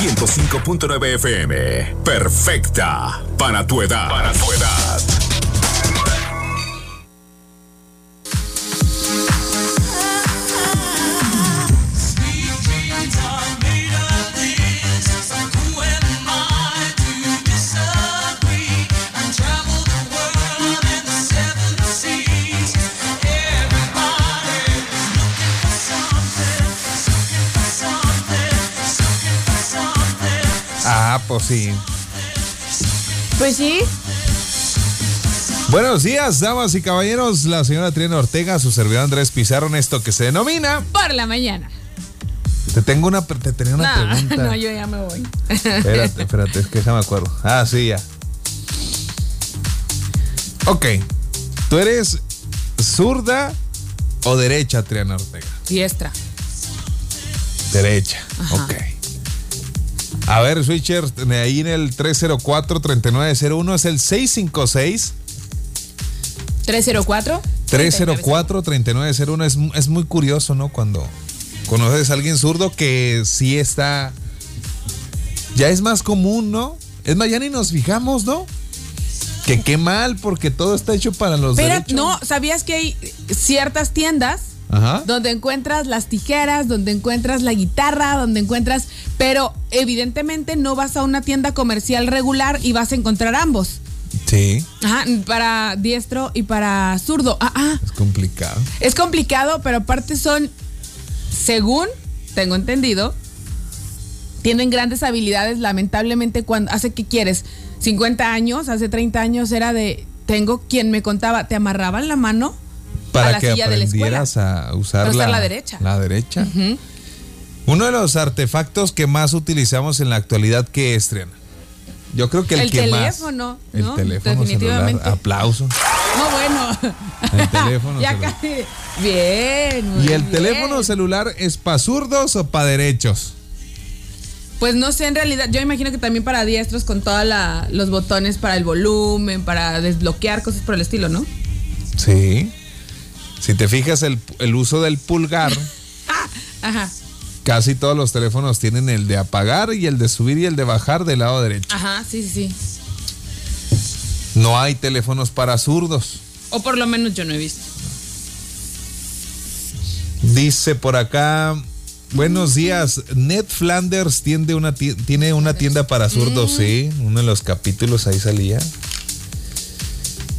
105.9 FM. Perfecta para tu edad. Para tu edad. Pues sí. Pues sí. Buenos días, damas y caballeros. La señora Triana Ortega, su servidor Andrés Pizarro, en esto que se denomina. Por la mañana. Te tengo una, te tenía una No, pregunta. no, yo ya me voy. Espérate, espérate, es que ya me acuerdo. Ah, sí, ya. Ok. ¿Tú eres zurda o derecha, Triana Ortega? Diestra. Derecha. Ok. A ver, Switcher, ahí en el 304-3901 es el 656. 304. 304-3901 es, es muy curioso, ¿no? Cuando conoces a alguien zurdo que sí está. Ya es más común, ¿no? Es más, ya ni nos fijamos, ¿no? Que qué mal, porque todo está hecho para los Pero derechos. no, ¿sabías que hay ciertas tiendas Ajá. donde encuentras las tijeras, donde encuentras la guitarra, donde encuentras, pero evidentemente no vas a una tienda comercial regular y vas a encontrar ambos. Sí, Ajá, para diestro y para zurdo. Ah, ah, es complicado. es complicado, pero aparte son, según tengo entendido, tienen grandes habilidades. Lamentablemente, cuando hace que quieres 50 años, hace 30 años era de tengo quien me contaba, te amarraban la mano Para que aprendieras a usar, A usar la, la derecha. La derecha. Uno de los artefactos que más utilizamos en la actualidad, ¿qué es, Triana? Yo creo que el, El que teléfono, más. El ¿no? teléfono Definitivamente. celular. Aplauso. No, bueno. El teléfono ya celular. casi. Bien. muy ¿Y el bien. teléfono celular es para zurdos o para derechos? Pues no sé, en realidad, yo imagino que también para diestros con todos los botones para el volumen, para desbloquear, cosas por el estilo, ¿no? Sí. Si te fijas, el, el uso del pulgar, Ajá, casi todos los teléfonos tienen el de apagar y el de subir y el de bajar del lado derecho. ajá, sí, sí, sí. No hay teléfonos para zurdos. O por lo menos yo no he visto. Dice por acá, buenos días, Ned Flanders tiene una, ti- tiene una tienda para zurdos, sí, uno de los capítulos ahí salía.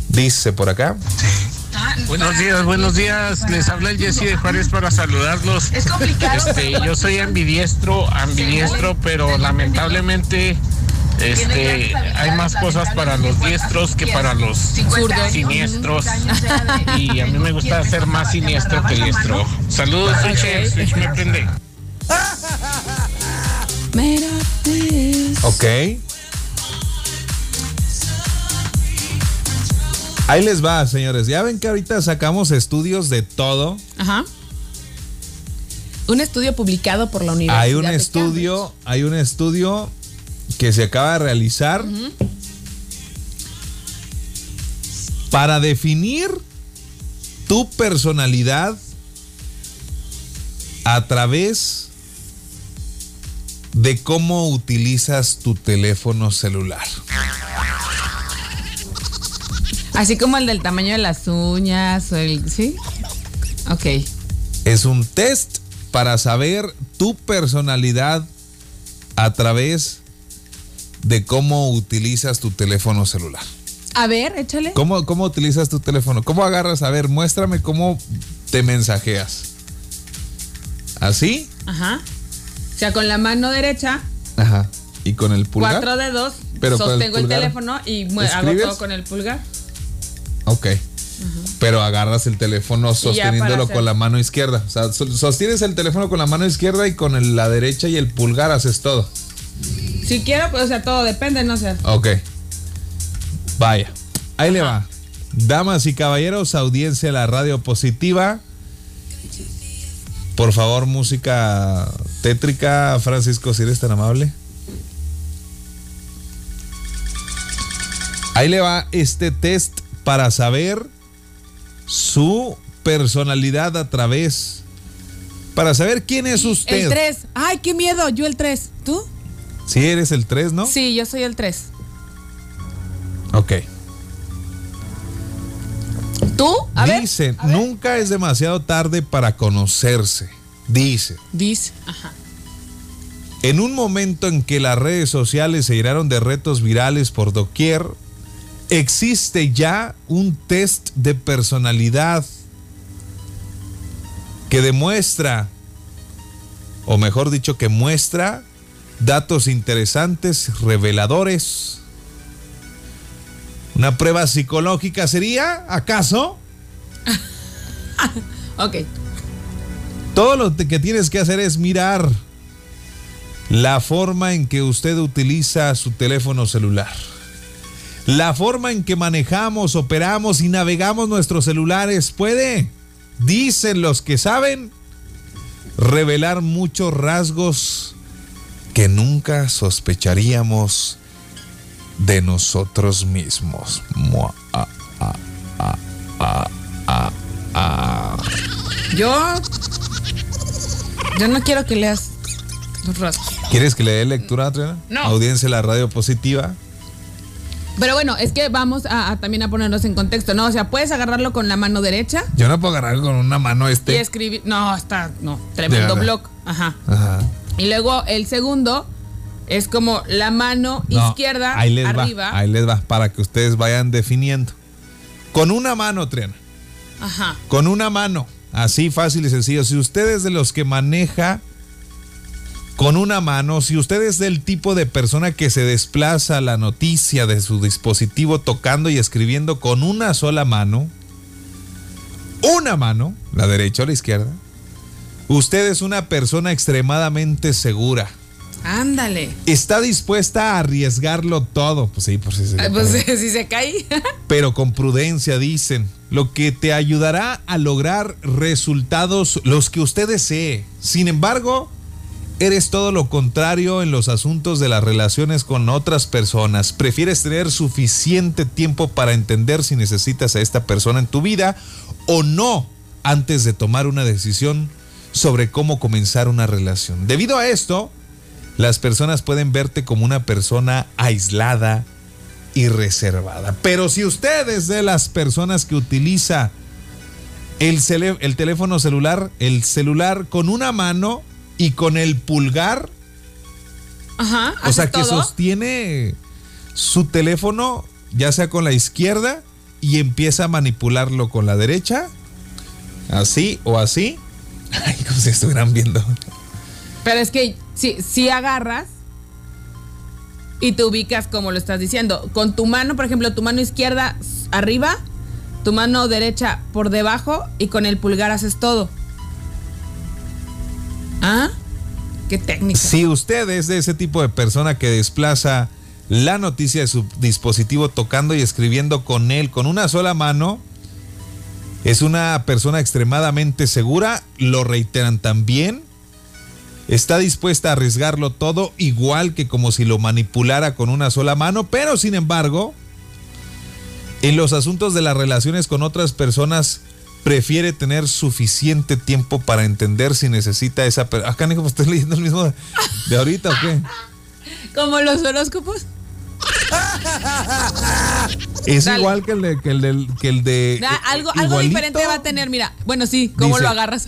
Dice por acá, Buenos días, buenos días. Les habla el Jesse de Juárez para saludarlos. Es complicado. Este, yo soy ambidiestro, ambidiestro, pero lamentablemente este, hay más cosas para los diestros que para los siniestros. Y a mí me gusta ser más siniestro que diestro. Saludos, Switch, Switch me prende. Ok. Ahí les va, señores. Ya ven que ahorita sacamos estudios de todo. Ajá. Un estudio publicado por la Universidad Hay un de estudio, hay un estudio que se acaba de realizar para definir tu personalidad a través de cómo utilizas tu teléfono celular. Así como el del tamaño de las uñas o el. ¿Sí? Ok. Es un test para saber tu personalidad a través de cómo utilizas tu teléfono celular. A ver, échale. ¿Cómo, ¿Cómo utilizas tu teléfono? ¿Cómo agarras? A ver, muéstrame cómo te mensajeas. ¿Así? Ajá. O sea, con la mano derecha, Ajá. ¿Y con el pulgar? cuatro dedos, Pero el sostengo el, teléfono y hago todo con el pulgar. Ok. Pero agarras el teléfono sosteniéndolo con la mano izquierda. O sea, so- sostienes el teléfono con la mano izquierda y con el- la derecha y el pulgar haces todo. Si quiero, pues, o sea, todo depende, no sé. Ok. Vaya. Ahí le va. Damas y caballeros, audiencia de la radio positiva. Por favor, música tétrica, Francisco, si eres tan amable. Ahí le va este test para saber su personalidad a través. Para saber quién es usted. El 3. Ay, qué miedo. Yo el 3. ¿Tú? Si eres el 3, ¿no? Sí, yo soy el 3. Ok. ¿Tú? A ver. Dice, nunca es demasiado tarde para conocerse. Dice, Dice. Ajá. en un momento en que las redes sociales se llenaron de retos virales por doquier, existe ya un test de personalidad que demuestra, o mejor dicho, que muestra datos interesantes, reveladores. Una prueba psicológica sería, ¿acaso? Ok. Todo lo que tienes que hacer es mirar la forma en que usted utiliza su teléfono celular. La forma en que manejamos, operamos y navegamos nuestros celulares puede, dicen los que saben, revelar muchos rasgos que nunca sospecharíamos de nosotros mismos. Mua, ah, ah, ah, ah, ah, ah. Yo. Yo no quiero que leas los rasgos. ¿Quieres que le dé lectura, Adriana? No. Audiencia de la radio positiva. Pero bueno, es que vamos a, a también a ponernos en contexto, ¿no? O sea, puedes agarrarlo con la mano derecha Yo no puedo agarrar con una mano y este. escribir. No, está. No, tremendo blog. Ajá. Ajá. Y luego el segundo es como la mano No, izquierda ahí les arriba. Va, ahí les va, para que ustedes vayan definiendo. Con una mano, Triana. Ajá. Con una mano. Así fácil y sencillo. Si usted es de los que maneja con una mano, si usted es del tipo de persona que se desplaza la noticia de su dispositivo tocando y escribiendo con una sola mano, una mano, la derecha o la izquierda, usted es una persona extremadamente segura. Ándale. Está dispuesta a arriesgarlo todo. Pues sí, por si se Ay, pues si se cae. pero con prudencia dicen, lo que te ayudará a lograr resultados los que usted desee. Sin embargo, eres todo lo contrario en los asuntos de las relaciones con otras personas. Prefieres tener suficiente tiempo para entender si necesitas a esta persona en tu vida o no antes de tomar una decisión sobre cómo comenzar una relación. Debido a esto, las personas pueden verte como una persona aislada, y reservada. Pero si usted es de las personas que utiliza el, el teléfono celular, el celular con una mano y con el pulgar, Ajá. o sea ¿haces que sostiene su teléfono ya sea con la izquierda y empieza a manipularlo con la derecha, así o así. Ay, como si estuvieran viendo. Pero es que si, si agarras y te ubicas como lo estás diciendo, con tu mano, por ejemplo, tu mano izquierda arriba, tu mano derecha por debajo y con el pulgar haces todo. ¿Ah? Qué técnica. Si usted es de ese tipo de persona que desplaza la noticia de su dispositivo tocando y escribiendo con él con una sola mano, es una persona extremadamente segura, lo reiteran también, está dispuesta a arriesgarlo todo igual que como si lo manipulara con una sola mano, pero sin embargo, en los asuntos de las relaciones con otras personas, prefiere tener suficiente tiempo para entender si necesita esa persona. Acá, Nico, pues estoy leyendo el mismo de, de ahorita o qué? Como los horóscopos. Es Dale. igual que el de. Que el del- que el de Da- eh, algo, algo diferente va a tener, mira. Bueno, sí, ¿cómo Dice- lo agarras?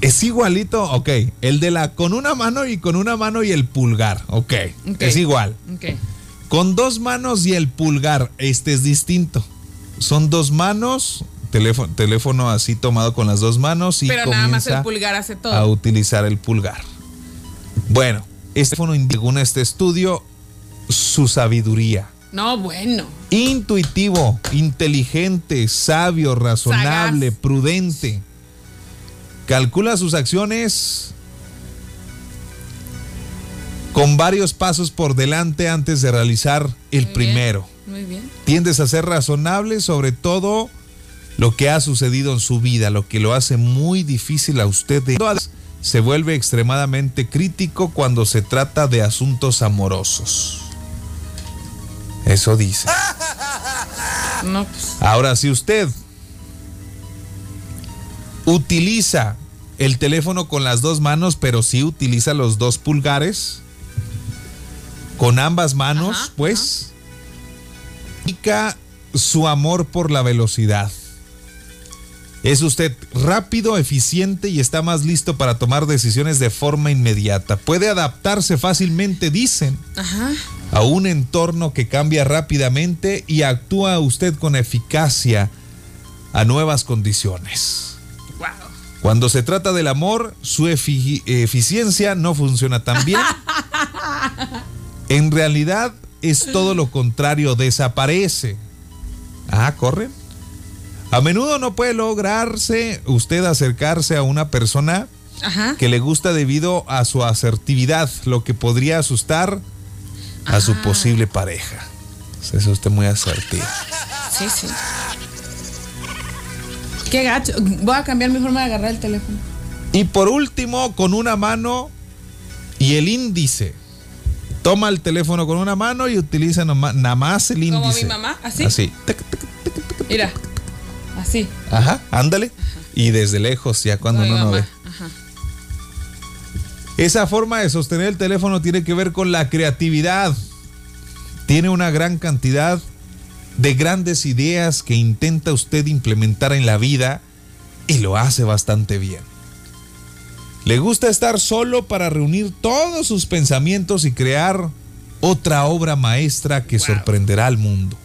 Es igualito, ok. El de la con una mano y con una mano y el pulgar, ok. Ok. Es igual. Con dos manos y el pulgar, este es distinto. Son dos manos, teléfono, teléfono así tomado con las dos manos y Pero nada más el pulgar hace a utilizar el pulgar. Bueno, este teléfono indica según este estudio su sabiduría. No, bueno. Intuitivo, inteligente, sabio, razonable, Sagaz. prudente. Calcula sus acciones con varios pasos por delante antes de realizar el Muy bien, primero. Muy bien. Tiendes a ser razonable sobre todo lo que ha sucedido en su vida, lo que lo hace muy difícil a usted de se vuelve extremadamente crítico cuando se trata de asuntos amorosos. Eso dice. No, pues. Ahora, si usted utiliza el teléfono con las dos manos, pero sí utiliza los dos pulgares. Con ambas manos, Ajá, pues. Su amor por la velocidad. Es usted rápido, eficiente y está más listo para tomar decisiones de forma inmediata. Puede adaptarse fácilmente, dicen, Ajá. a un entorno que cambia rápidamente y actúa usted con eficacia a nuevas condiciones. Wow. Cuando se trata del amor, su efi- eficiencia no funciona tan bien. En realidad es todo lo contrario, desaparece. Ah, corren. A menudo no puede lograrse usted acercarse a una persona Ajá. que le gusta debido a su asertividad, lo que podría asustar a su Ah. posible pareja. Pues Eso usted muy asertivo. Sí, sí. Qué gacho. Voy a cambiar mi forma de agarrar el teléfono. Y por último, con una mano y el índice. Toma el teléfono con una mano y utiliza noma- nada más el índice. Como mi mamá, así. Así. Mira. Así. Ajá, ándale. Y desde lejos, ya cuando uno no ve. Ajá. Esa forma de sostener el teléfono tiene que ver con la creatividad. Tiene una gran cantidad de grandes ideas que intenta usted implementar en la vida y lo hace bastante bien. Le gusta estar solo para reunir todos sus pensamientos y crear otra obra maestra que Wow. sorprenderá al mundo.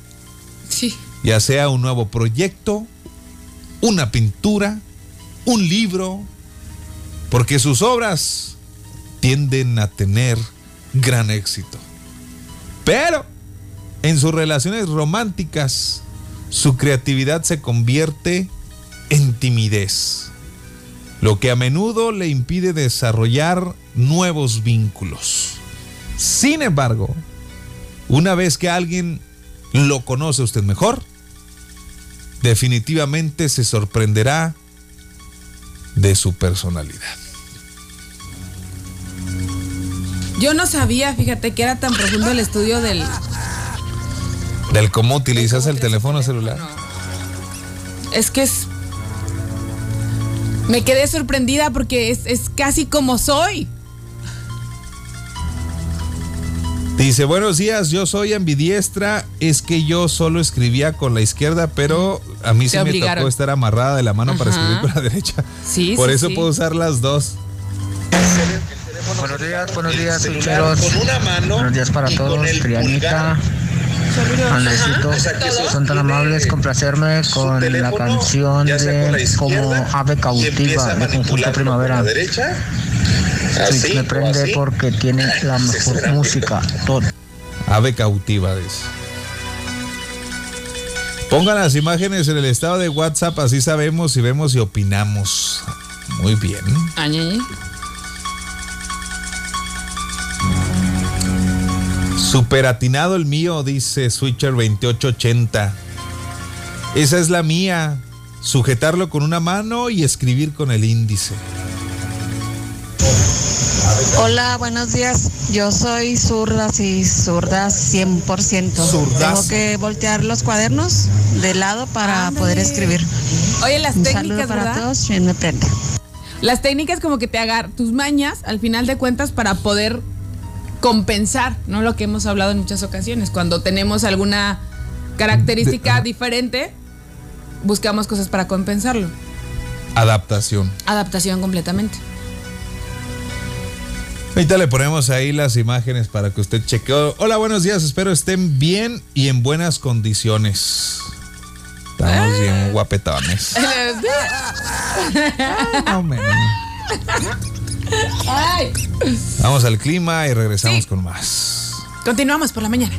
Sí. Ya sea un nuevo proyecto, una pintura, un libro, porque sus obras tienden a tener gran éxito. Pero en sus relaciones románticas, su creatividad se convierte en timidez, lo que a menudo le impide desarrollar nuevos vínculos. Sin embargo, una vez que alguien lo conoce usted mejor, definitivamente se sorprenderá de su personalidad. Yo no sabía, fíjate, que era tan profundo el estudio del. Del cómo utilizas el teléfono celular. Es que es. Me quedé sorprendida porque es, es casi como soy. Dice, buenos días, yo soy ambidiestra, es que yo solo escribía con la izquierda, pero a mí sí Te me tocó estar amarrada de la mano para escribir con la derecha. Sí, Por sí, eso sí. puedo usar las dos. Buenos días, buenos días. Buenos días para todos. Trianita, Andresito, son tan amables complacerme con la canción de Como Ave Cautiva de Conjunto Primavera. Sí, me prende porque tiene la mejor música. Todo. Ave cautiva, dice. Pongan las imágenes en el estado de WhatsApp, así sabemos y vemos y opinamos. Muy bien. Añeñe. Super atinado el mío, dice Switcher 2880. Esa es la mía. Sujetarlo con una mano y escribir con el índice. Hola, buenos días. Yo soy zurda, sí, zurda 100%. Zurdazo. Tengo que voltear los cuadernos de lado para Ándale. poder escribir. Oye, las Un saludo técnicas, para ¿verdad? todos. Bien me prende. Las técnicas como que te agarran tus mañas al final de cuentas para poder compensar, ¿no? Lo que hemos hablado en muchas ocasiones. Cuando tenemos alguna característica De- diferente, buscamos cosas para compensarlo. Adaptación. Adaptación completamente. Ahorita le ponemos ahí las imágenes para que usted cheque. Hola, buenos días. Espero estén bien y en buenas condiciones. Estamos bien guapetones. No, men. Ay. Vamos al clima y regresamos Sí. con más. Continuamos por la mañana.